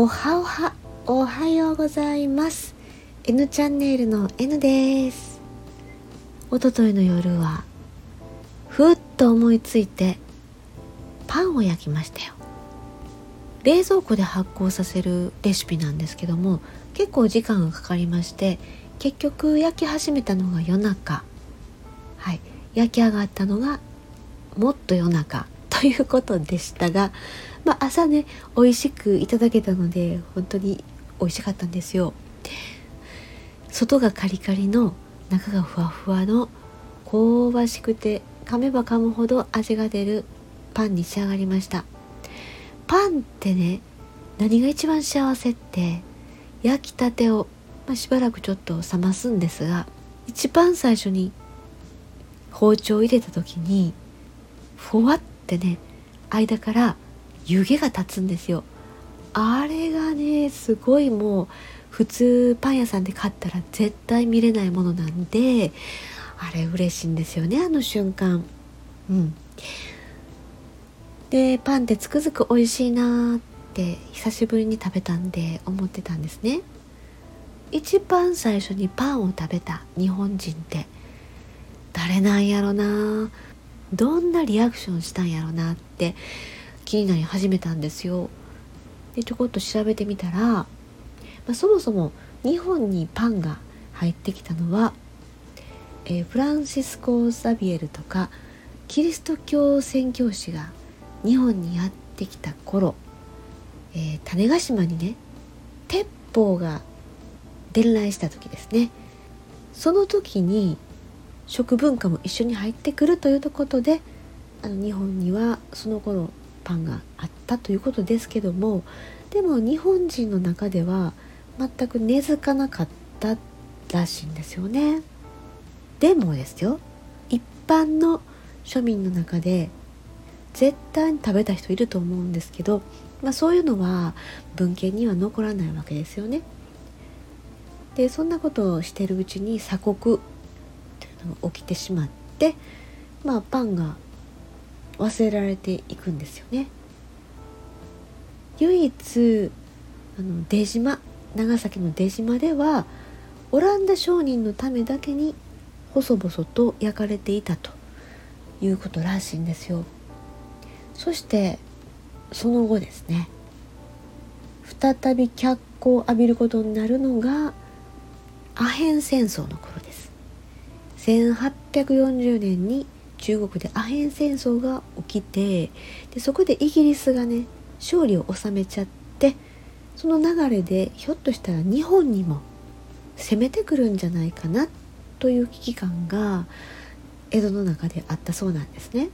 おはおはおはようございます。N チャンネルの N です。おとといの夜はふっと思いついてパンを焼きましたよ。冷蔵庫で発酵させるレシピなんですけども結構時間がかかりまして結局焼き始めたのが夜中。はい。焼き上がったのがもっと夜中ということでしたが、まあ、朝ね美味しくいただけたので本当に美味しかったんですよ。外がカリカリの中がふわふわの香ばしくて噛めば噛むほど味が出るパンに仕上がりました。パンってね何が一番幸せって焼きたてを、まあ、しばらくちょっと冷ますんですが一番最初に包丁を入れた時にふわってね間から湯気が立つんですよ。あれがねすごいもう普通パン屋さんで買ったら絶対見れないものなんであれ嬉しいんですよねあの瞬間。うん。でパンってつくづく美味しいなって久しぶりに食べたんで思ってたんですね。一番最初にパンを食べた日本人って。誰なんやろなどんなリアクションしたんやろなって気になり始めたんですよ。でちょこっと調べてみたら、まあ、そもそも日本にパンが入ってきたのは、えー、フランシスコ・ザビエルとかキリスト教宣教師が日本にやってきた頃、えー、種子島にね鉄砲が伝来した時ですね。その時に食文化も一緒に入ってくるということであの日本にはその頃パンがあったということですけどもでも日本人の中では全く根付かなかったらしいんですよね。でもですよ一般の庶民の中で絶対に食べた人いると思うんですけど、まあ、そういうのは文献には残らないわけですよね。でそんなことをしてるうちに鎖国が起きてしまってまあパンが忘れられていくんですよね。唯一あの出島長崎の出島ではオランダ商人のためだけに細々と焼かれていたということらしいんですよ。そしてその後ですね再び脚光を浴びることになるのがアヘン戦争の頃です1840年に中国でアヘン戦争が起きてでそこでイギリスがね勝利を収めちゃってその流れでひょっとしたら日本にも攻めてくるんじゃないかなという危機感が江戸の中であったそうなんですね。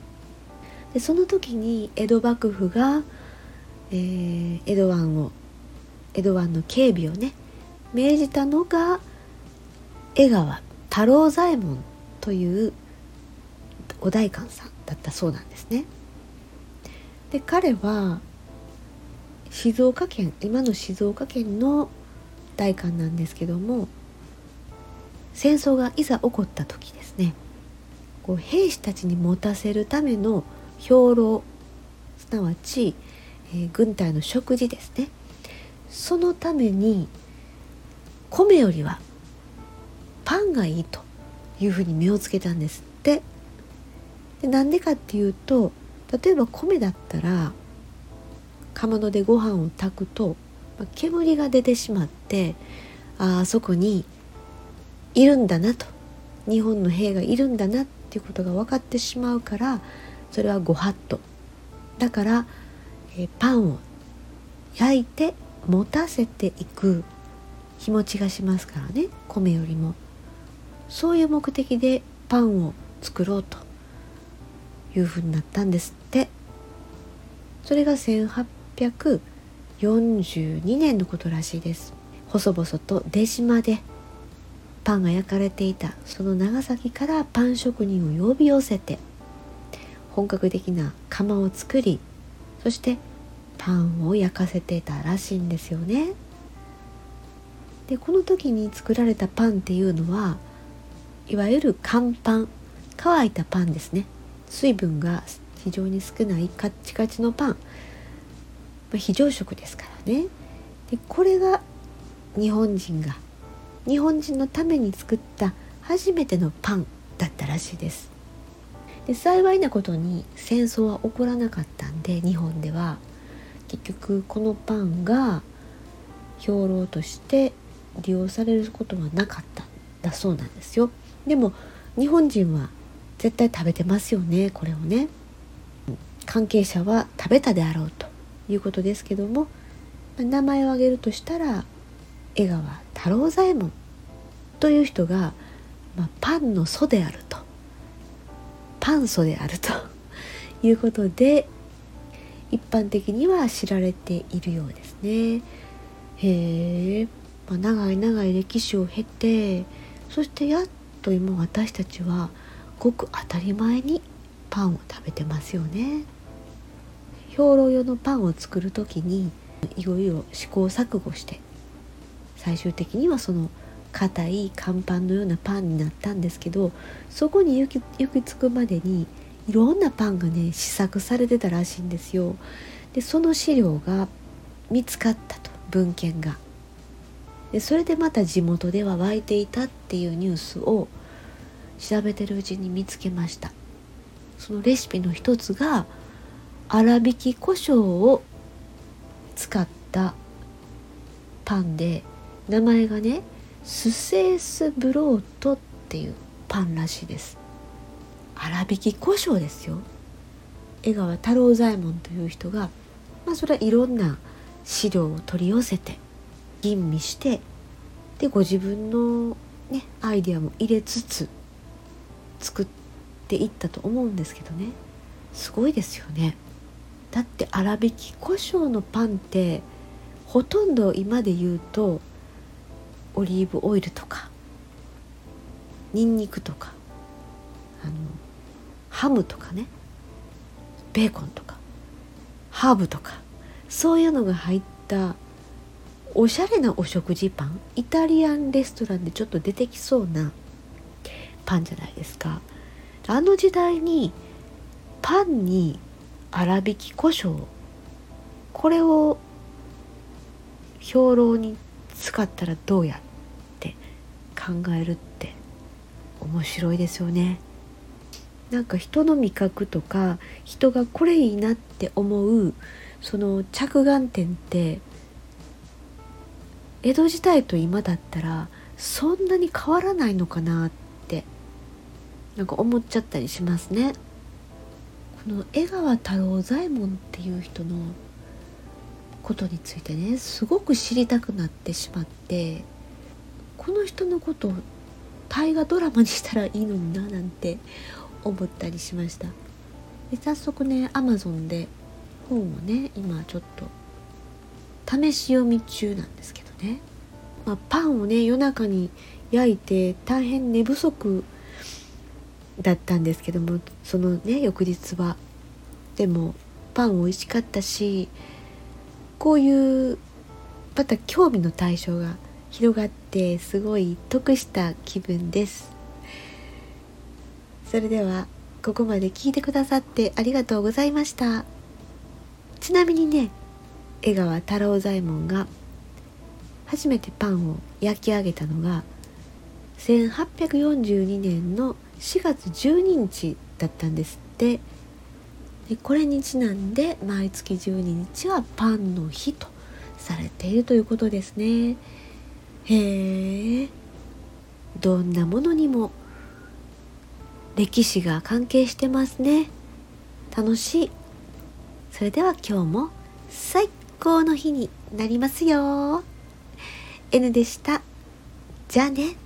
でその時に江戸幕府が、えー、江戸湾を江戸湾の警備をね命じたのが江川太郎左衛門というお代官さんだったそうなんですね。で彼は静岡県今の静岡県の代官なんですけども戦争がいざ起こった時ですねこう兵士たちに持たせるための兵糧すなわち、えー、軍隊の食事ですねそのために米よりはパンがいいというふうに目をつけたんですでなんでかっていうと例えば米だったらかまどでご飯を炊くと、ま、煙が出てしまってああそこにいるんだなと。日本の兵がいるんだなっていうことが分かってしまうからそれはご法度。だから、えパンを焼いて持たせていく日持ちがしますからね米よりも。そういう目的でパンを作ろうと。いうふうになったんですって。それが1842年のことらしいです。細々と出島でパンが焼かれていたその長崎からパン職人を呼び寄せて本格的な窯を作りそしてパンを焼かせてたらしいんですよね。でこの時に作られたパンっていうのはいわゆる乾パン乾いたパンですね。水分が非常に少ないカッチカチのパン、まあ、非常食ですからね。でこれが日本人が日本人のために作った初めてのパンだったらしいです。で幸いなことに戦争は起こらなかったんで日本では。結局このパンが兵糧として利用されることはなかっただそうなんですよ。でも日本人は絶対食べてますよねこれをね。関係者は食べたであろうということですけども名前を挙げるとしたら江川太郎左衛門という人が、まあ、パンの祖であると。パン祖であると。いうことで一般的には知られているようですね。へえ、まあ、長い長い歴史を経てそしてやっと今私たちはごく当たり前にパンを食べてますよね。兵糧用のパンを作る時にいろいろ試行錯誤して最終的にはその硬い乾パンのようなパンになったんですけどそこに行き行き着くまでにいろんなパンがね試作されてたらしいんですよ。でその資料が見つかったと文献が。でそれでまた地元では湧いていたっていうニュースを調べてるうちに見つけました。そのレシピの一つが粗挽き胡椒を使ったパンで名前がねスセースブロートっていうパンらしいです粗挽き胡椒ですよ江川太郎左衛門という人がまあそれはいろんな資料を取り寄せて吟味してでご自分のねアイデアも入れつつ作っていったと思うんですけどね。すごいですよね。だって粗挽き胡椒のパンってほとんど今で言うとオリーブオイルとかニンニクとかあのハムとかねベーコンとかハーブとかそういうのが入ったおしゃれなお食事パンイタリアンレストランでちょっと出てきそうなパンじゃないですかあの時代にパンに粗挽き胡椒これを兵糧に使ったらどうやって考えるって面白いですよね。なんか人の味覚とか人がこれいいなって思うその着眼点って江戸時代と今だったらそんなに変わらないのかなってなんか思っちゃったりしますね。この江川太郎左衛門っていう人のことについてねすごく知りたくなってしまってこの人のことを大河ドラマにしたらいいのにななんて思ったりしましたで早速ねアマゾンで本をね今ちょっと試し読み中なんですけどね、まあ、パンをね夜中に焼いて大変寝不足だったんですけどもそのね翌日は。でもパン美味しかったしこういうまた興味の対象が広がってすごい得した気分です。それではここまで聞いてくださってありがとうございました。ちなみにね江川太郎左衛門が初めてパンを焼き上げたのが1842年の4月12日だったんですって。でこれにちなんで毎月12日はパンの日とされているということですね。へえ。どんなものにも歴史が関係してますね。楽しい。それでは今日も最高の日になりますよ。N でした。じゃあね。